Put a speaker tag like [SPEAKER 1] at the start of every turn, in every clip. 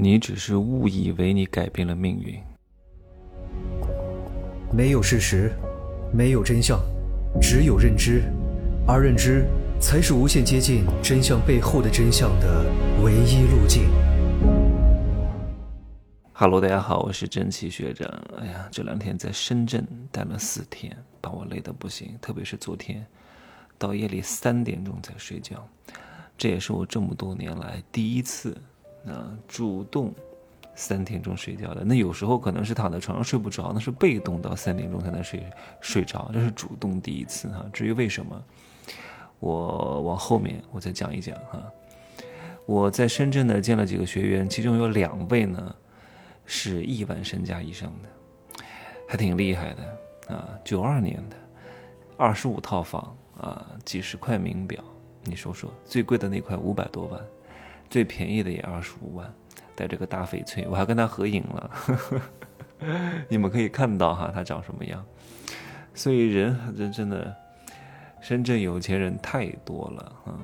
[SPEAKER 1] 你只是误以为你改变了命运。
[SPEAKER 2] 没有事实，没有真相，只有认知，而认知才是无限接近真相背后的真相的唯一路径。
[SPEAKER 1] Hello，大家好，我是真奇学长。哎呀，这两天在深圳待了四天，把我累得不行，特别是昨天，到夜里三点钟才睡觉，这也是我这么多年来第一次。啊，主动三点钟睡觉的，那有时候可能是躺在床上睡不着，那是被动到三点钟才能睡睡着，这是主动第一次哈。至于为什么，我往后面我再讲一讲哈。我在深圳呢见了几个学员，其中有两位呢是亿万身家以上的，还挺厉害的啊。九二年的，二十五套房啊，几十块名表，你说说，最贵的那块五百多万。最便宜的也二十五万，带着个大翡翠，我还跟他合影了，你们可以看到哈，他长什么样。所以人真真的，深圳有钱人太多了啊。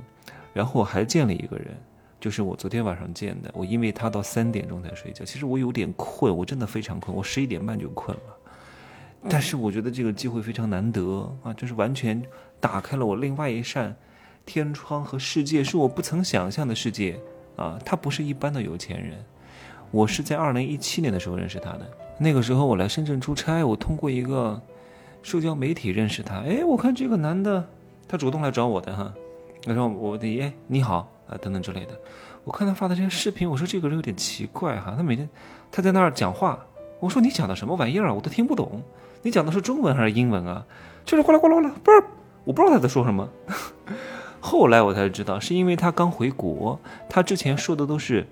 [SPEAKER 1] 然后我还见了一个人，就是我昨天晚上见的，我因为他到三点钟才睡觉，其实我有点困，我真的非常困，我十一点半就困了。但是我觉得这个机会非常难得啊，就是完全打开了我另外一扇天窗和世界，是我不曾想象的世界。啊，他不是一般的有钱人，我是在二零一七年的时候认识他的。那个时候我来深圳出差，我通过一个社交媒体认识他。哎，我看这个男的，他主动来找我的哈，他说我的哎你好啊等等之类的。我看他发的这些视频，我说这个人有点奇怪哈，他每天他在那儿讲话，我说你讲的什么玩意儿啊，我都听不懂，你讲的是中文还是英文啊？就是哗啦哗啦啦，不是，我不知道他在说什么。后来我才知道，是因为他刚回国，他之前说的都是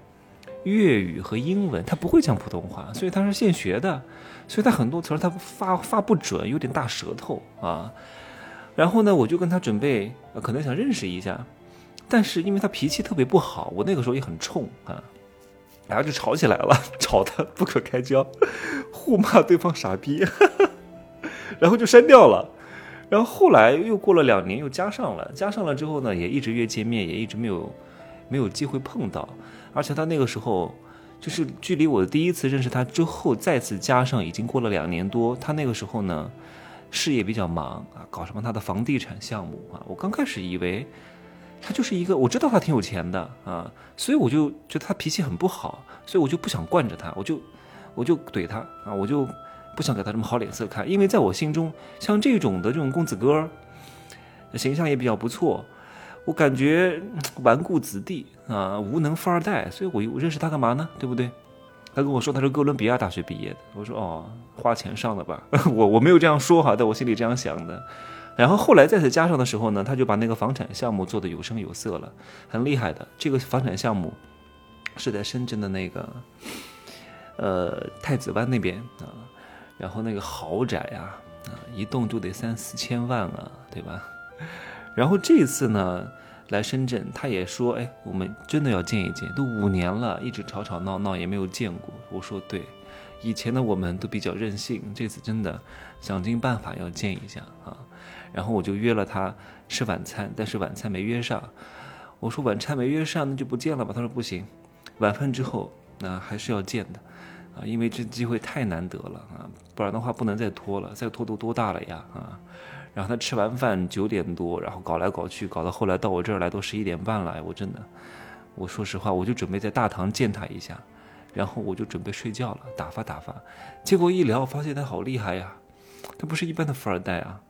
[SPEAKER 1] 粤语和英文，他不会讲普通话，所以他是现学的，所以他很多词儿他发发不准，有点大舌头啊。然后呢，我就跟他准备，可能想认识一下，但是因为他脾气特别不好，我那个时候也很冲啊，然后就吵起来了，吵得不可开交，互骂对方傻逼，然后就删掉了。然后后来又过了两年，又加上了，加上了之后呢，也一直约见面，也一直没有没有机会碰到。而且他那个时候，就是距离我第一次认识他之后再次加上，已经过了两年多。他那个时候呢，事业比较忙啊，搞什么他的房地产项目啊。我刚开始以为他就是一个，我知道他挺有钱的啊，所以我就觉得他脾气很不好，所以我就不想惯着他，我就我就怼他啊，我就。不想给他什么好脸色看，因为在我心中，像这种的这种公子哥，形象也比较不错。我感觉纨绔子弟啊，无能富二代，所以我我认识他干嘛呢？对不对？他跟我说他是哥伦比亚大学毕业的，我说哦，花钱上的吧。我我没有这样说哈，在我心里这样想的。然后后来再次加上的时候呢，他就把那个房产项目做得有声有色了，很厉害的。这个房产项目是在深圳的那个呃太子湾那边啊。然后那个豪宅呀，啊，一栋就得三四千万啊，对吧？然后这次呢，来深圳，他也说，哎，我们真的要见一见，都五年了，一直吵吵闹闹也没有见过。我说对，以前的我们都比较任性，这次真的想尽办法要见一下啊。然后我就约了他吃晚餐，但是晚餐没约上。我说晚餐没约上，那就不见了吧？他说不行，晚饭之后那还是要见的。啊，因为这机会太难得了啊，不然的话不能再拖了，再拖都多大了呀啊！然后他吃完饭九点多，然后搞来搞去，搞到后来到我这儿来都十一点半了，我真的，我说实话，我就准备在大堂见他一下，然后我就准备睡觉了，打发打发。结果一聊，发现他好厉害呀，他不是一般的富二代啊，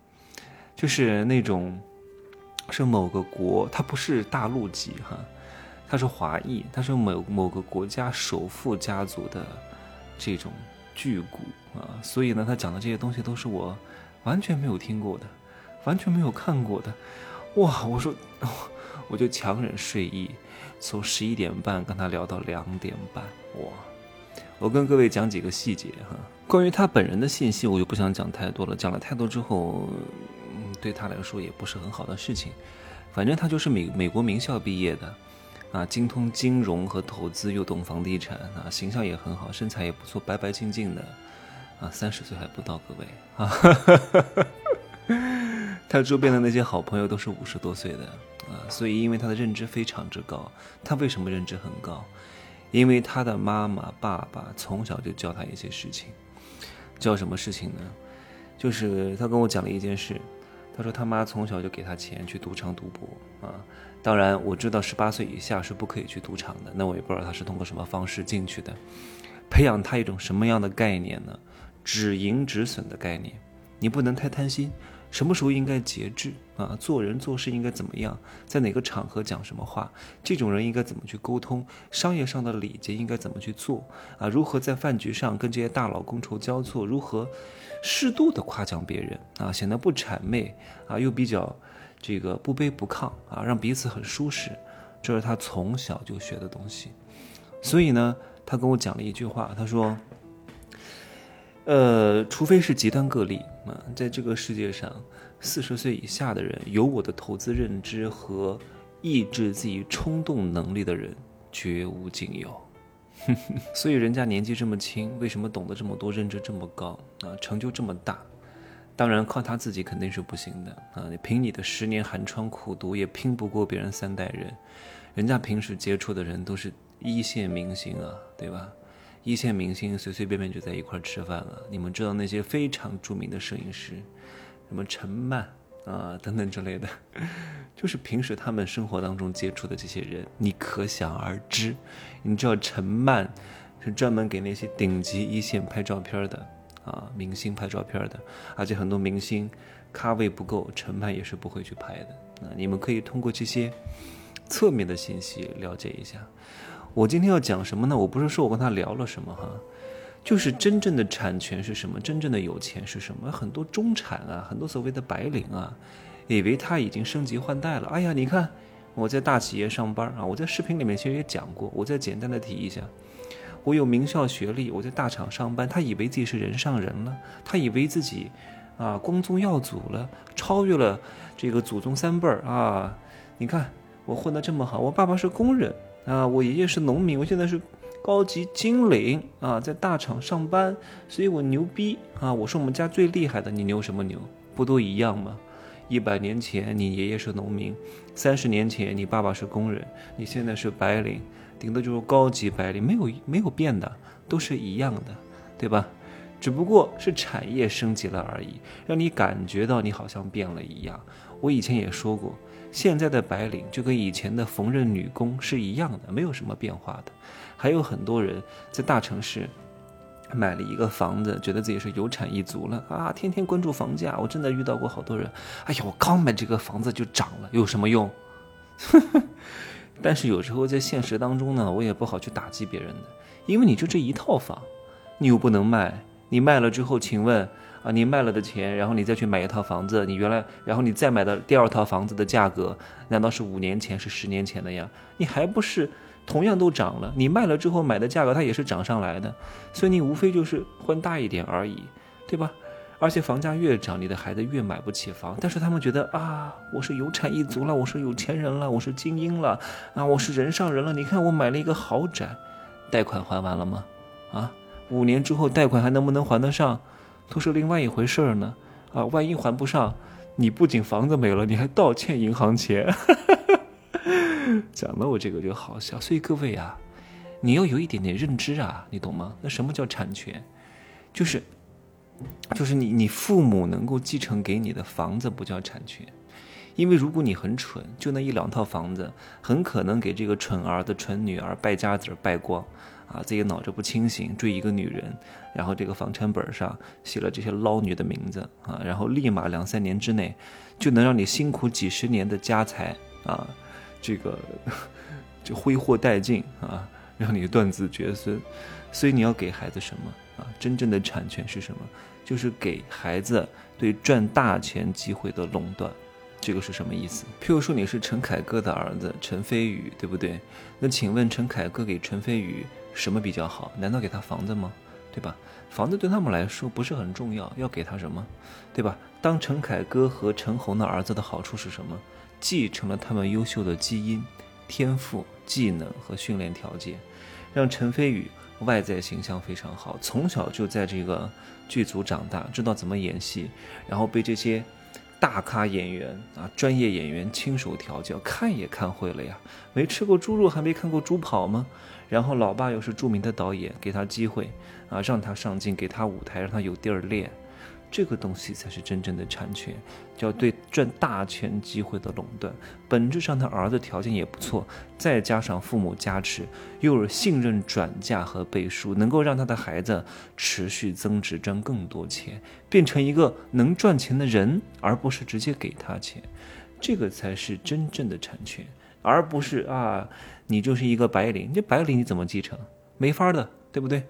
[SPEAKER 1] 就是那种是某个国，他不是大陆籍哈，他是华裔，他是某某个国家首富家族的。这种巨骨啊，所以呢，他讲的这些东西都是我完全没有听过的，完全没有看过的。哇，我说，我就强忍睡意，从十一点半跟他聊到两点半。哇，我跟各位讲几个细节哈，关于他本人的信息，我就不想讲太多了，讲了太多之后，嗯对他来说也不是很好的事情。反正他就是美美国名校毕业的。啊，精通金融和投资，又懂房地产，啊，形象也很好，身材也不错，白白净净的，啊，三十岁还不到，各位啊，他周边的那些好朋友都是五十多岁的，啊，所以因为他的认知非常之高，他为什么认知很高？因为他的妈妈、爸爸从小就教他一些事情，教什么事情呢？就是他跟我讲了一件事，他说他妈从小就给他钱去赌场赌博啊。当然我知道十八岁以下是不可以去赌场的，那我也不知道他是通过什么方式进去的，培养他一种什么样的概念呢？止盈止损的概念，你不能太贪心。什么时候应该节制啊？做人做事应该怎么样？在哪个场合讲什么话？这种人应该怎么去沟通？商业上的礼节应该怎么去做啊？如何在饭局上跟这些大佬觥筹交错？如何适度的夸奖别人啊？显得不谄媚啊，又比较这个不卑不亢啊，让彼此很舒适。这是他从小就学的东西。所以呢，他跟我讲了一句话，他说。呃，除非是极端个例啊，在这个世界上，四十岁以下的人有我的投资认知和抑制自己冲动能力的人绝无仅有。所以人家年纪这么轻，为什么懂得这么多，认知这么高啊，成就这么大？当然靠他自己肯定是不行的啊！你凭你的十年寒窗苦读，也拼不过别人三代人。人家平时接触的人都是一线明星啊，对吧？一线明星随随便便就在一块吃饭了。你们知道那些非常著名的摄影师，什么陈曼啊等等之类的，就是平时他们生活当中接触的这些人，你可想而知。你知道陈曼是专门给那些顶级一线拍照片的啊，明星拍照片的，而且很多明星咖位不够，陈曼也是不会去拍的。啊，你们可以通过这些侧面的信息了解一下。我今天要讲什么呢？我不是说我跟他聊了什么哈，就是真正的产权是什么，真正的有钱是什么。很多中产啊，很多所谓的白领啊，以为他已经升级换代了。哎呀，你看我在大企业上班啊，我在视频里面其实也讲过，我再简单的提一下，我有名校学历，我在大厂上班。他以为自己是人上人了，他以为自己啊光宗耀祖了，超越了这个祖宗三辈儿啊。你看我混得这么好，我爸爸是工人。啊，我爷爷是农民，我现在是高级经理啊，在大厂上班，所以我牛逼啊！我是我们家最厉害的，你牛什么牛？不都一样吗？一百年前你爷爷是农民，三十年前你爸爸是工人，你现在是白领，顶多就是高级白领，没有没有变的，都是一样的，对吧？只不过是产业升级了而已，让你感觉到你好像变了一样。我以前也说过。现在的白领就跟以前的缝纫女工是一样的，没有什么变化的。还有很多人在大城市买了一个房子，觉得自己是有产一族了啊，天天关注房价。我真的遇到过好多人，哎呀，我刚买这个房子就涨了，有什么用？但是有时候在现实当中呢，我也不好去打击别人的，因为你就这一套房，你又不能卖，你卖了之后，请问？啊，你卖了的钱，然后你再去买一套房子，你原来，然后你再买的第二套房子的价格，难道是五年前是十年前的呀？你还不是同样都涨了？你卖了之后买的价格它也是涨上来的，所以你无非就是换大一点而已，对吧？而且房价越涨，你的孩子越买不起房。但是他们觉得啊，我是有产一族了，我是有钱人了，我是精英了，啊，我是人上人了。你看我买了一个豪宅，贷款还完了吗？啊，五年之后贷款还能不能还得上？都是另外一回事儿呢，啊，万一还不上，你不仅房子没了，你还倒欠银行钱。讲了我这个就好笑，所以各位啊，你要有一点点认知啊，你懂吗？那什么叫产权？就是，就是你你父母能够继承给你的房子不叫产权，因为如果你很蠢，就那一两套房子，很可能给这个蠢儿子、蠢女儿败家子败光。啊，自己脑子不清醒，追一个女人，然后这个房产本上写了这些捞女的名字啊，然后立马两三年之内，就能让你辛苦几十年的家财啊，这个就挥霍殆尽啊，让你断子绝孙。所以你要给孩子什么啊？真正的产权是什么？就是给孩子对赚大钱机会的垄断。这个是什么意思？譬如说你是陈凯歌的儿子陈飞宇，对不对？那请问陈凯歌给陈飞宇什么比较好？难道给他房子吗？对吧？房子对他们来说不是很重要，要给他什么？对吧？当陈凯歌和陈红的儿子的好处是什么？继承了他们优秀的基因、天赋、技能和训练条件，让陈飞宇外在形象非常好，从小就在这个剧组长大，知道怎么演戏，然后被这些。大咖演员啊，专业演员亲手调教，看也看会了呀。没吃过猪肉，还没看过猪跑吗？然后老爸又是著名的导演，给他机会啊，让他上镜，给他舞台，让他有地儿练。这个东西才是真正的产权，叫对赚大钱机会的垄断。本质上，他儿子条件也不错，再加上父母加持，又有信任转嫁和背书，能够让他的孩子持续增值，赚更多钱，变成一个能赚钱的人，而不是直接给他钱。这个才是真正的产权，而不是啊，你就是一个白领，这白领你怎么继承？没法的，对不对？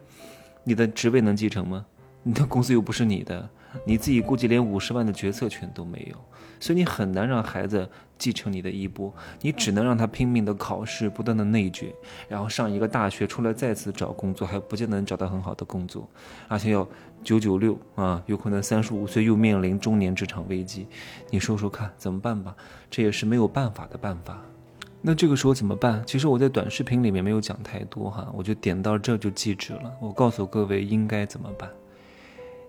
[SPEAKER 1] 你的职位能继承吗？你的公司又不是你的。你自己估计连五十万的决策权都没有，所以你很难让孩子继承你的衣钵，你只能让他拼命的考试，不断的内卷，然后上一个大学出来再次找工作，还不见得能找到很好的工作，而且要九九六啊，有可能三十五岁又面临中年职场危机，你说说看怎么办吧？这也是没有办法的办法。那这个时候怎么办？其实我在短视频里面没有讲太多哈，我就点到这就记止了。我告诉各位应该怎么办。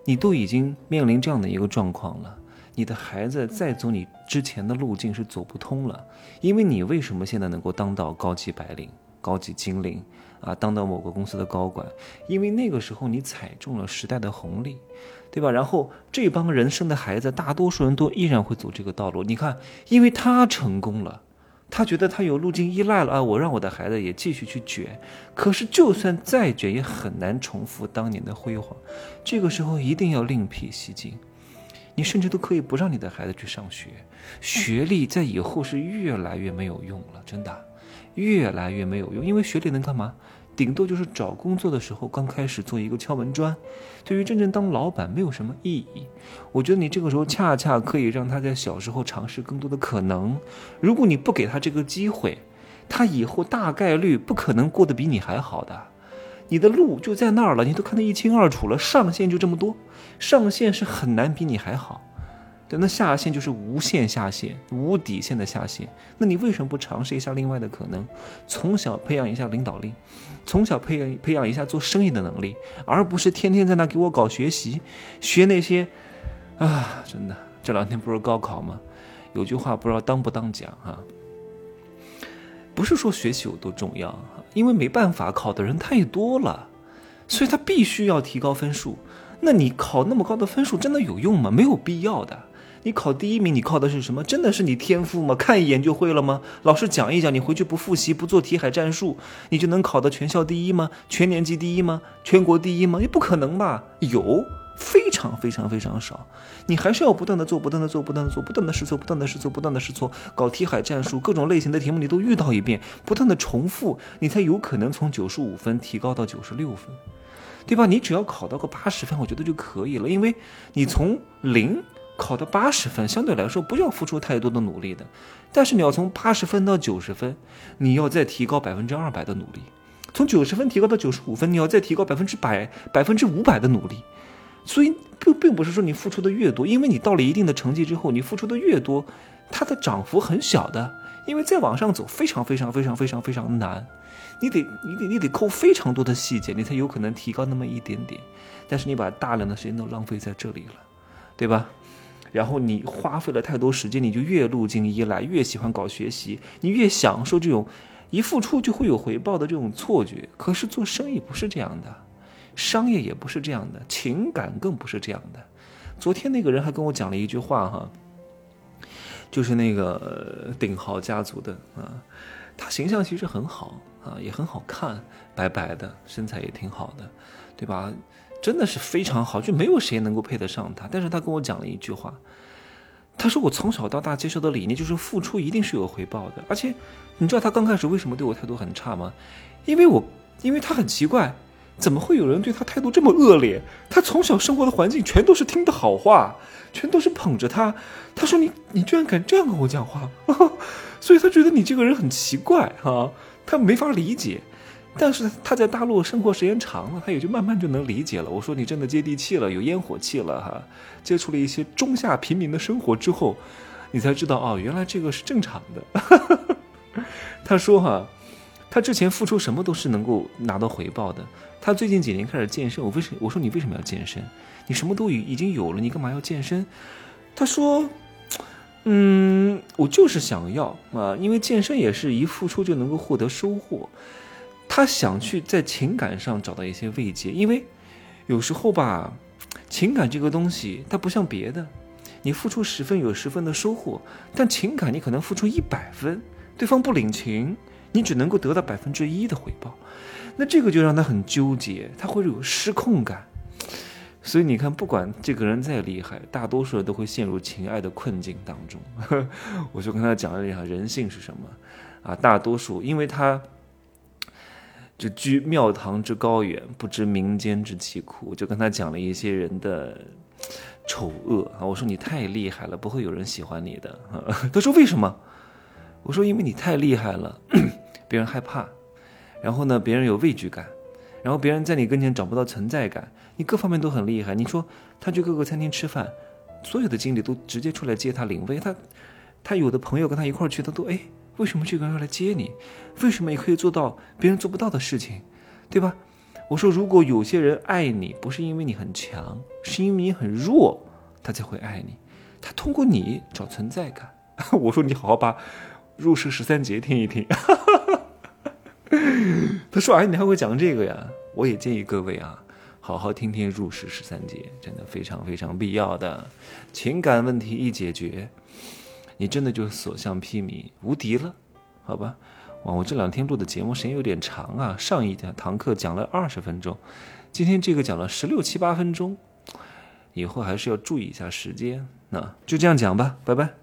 [SPEAKER 1] 你都已经面临这样的一个状况了，你的孩子再走你之前的路径是走不通了，因为你为什么现在能够当到高级白领、高级精灵啊，当到某个公司的高管？因为那个时候你踩中了时代的红利，对吧？然后这帮人生的孩子，大多数人都依然会走这个道路。你看，因为他成功了。他觉得他有路径依赖了啊！我让我的孩子也继续去卷，可是就算再卷，也很难重复当年的辉煌。这个时候一定要另辟蹊径，你甚至都可以不让你的孩子去上学，学历在以后是越来越没有用了，真的，越来越没有用，因为学历能干嘛？顶多就是找工作的时候刚开始做一个敲门砖，对于真正当老板没有什么意义。我觉得你这个时候恰恰可以让他在小时候尝试更多的可能。如果你不给他这个机会，他以后大概率不可能过得比你还好的。你的路就在那儿了，你都看得一清二楚了，上限就这么多，上限是很难比你还好。对那下限就是无限下限、无底线的下限。那你为什么不尝试一下另外的可能？从小培养一下领导力，从小培养培养一下做生意的能力，而不是天天在那给我搞学习，学那些啊！真的，这两天不是高考吗？有句话不知道当不当讲哈，不是说学习有多重要，因为没办法，考的人太多了，所以他必须要提高分数。那你考那么高的分数真的有用吗？没有必要的。你考第一名，你靠的是什么？真的是你天赋吗？看一眼就会了吗？老师讲一讲，你回去不复习，不做题海战术，你就能考到全校第一吗？全年级第一吗？全国第一吗？也不可能吧？有非常非常非常少。你还是要不断的做，不断的做，不断的做，不断的试错，不断的试错，不断的试错，搞题海战术，各种类型的题目你都遇到一遍，不断的重复，你才有可能从九十五分提高到九十六分，对吧？你只要考到个八十分，我觉得就可以了，因为你从零。考到八十分，相对来说不要付出太多的努力的，但是你要从八十分到九十分，你要再提高百分之二百的努力；从九十分提高到九十五分，你要再提高百分之百、百分之五百的努力。所以并并不是说你付出的越多，因为你到了一定的成绩之后，你付出的越多，它的涨幅很小的，因为再往上走非常非常非常非常非常难，你得你得你得扣非常多的细节，你才有可能提高那么一点点。但是你把大量的时间都浪费在这里了，对吧？然后你花费了太多时间，你就越路径依赖，越喜欢搞学习，你越享受这种一付出就会有回报的这种错觉。可是做生意不是这样的，商业也不是这样的，情感更不是这样的。昨天那个人还跟我讲了一句话哈，就是那个鼎豪家族的啊，他形象其实很好啊，也很好看，白白的，身材也挺好的，对吧？真的是非常好，就没有谁能够配得上他。但是他跟我讲了一句话，他说我从小到大接受的理念就是付出一定是有回报的。而且，你知道他刚开始为什么对我态度很差吗？因为我，因为他很奇怪，怎么会有人对他态度这么恶劣？他从小生活的环境全都是听的好话，全都是捧着他。他说你，你居然敢这样跟我讲话，所以他觉得你这个人很奇怪哈，他没法理解。但是他在大陆生活时间长了，他也就慢慢就能理解了。我说你真的接地气了，有烟火气了哈。接触了一些中下平民的生活之后，你才知道哦，原来这个是正常的。他说哈，他之前付出什么都是能够拿到回报的。他最近几年开始健身，我为什我说你为什么要健身？你什么都已已经有了，你干嘛要健身？他说，嗯，我就是想要啊，因为健身也是一付出就能够获得收获。他想去在情感上找到一些慰藉，因为有时候吧，情感这个东西它不像别的，你付出十分有十分的收获，但情感你可能付出一百分，对方不领情，你只能够得到百分之一的回报，那这个就让他很纠结，他会有失控感。所以你看，不管这个人再厉害，大多数人都会陷入情爱的困境当中。我就跟他讲了一下人性是什么啊，大多数因为他就居庙堂之高远，不知民间之疾苦。就跟他讲了一些人的丑恶啊，我说你太厉害了，不会有人喜欢你的。他说为什么？我说因为你太厉害了，别人害怕，然后呢，别人有畏惧感。然后别人在你跟前找不到存在感，你各方面都很厉害。你说他去各个餐厅吃饭，所有的经理都直接出来接他领位。他，他有的朋友跟他一块去，他都哎，为什么这个人要来接你？为什么也可以做到别人做不到的事情，对吧？我说如果有些人爱你，不是因为你很强，是因为你很弱，他才会爱你。他通过你找存在感。我说你好好把入世十三节听一听。他说：“哎，你还会讲这个呀？我也建议各位啊，好好听听入世十三节，真的非常非常必要的。情感问题一解决，你真的就所向披靡，无敌了，好吧？哇，我这两天录的节目时间有点长啊，上一堂课讲了二十分钟，今天这个讲了十六七八分钟，以后还是要注意一下时间。那就这样讲吧，拜拜。”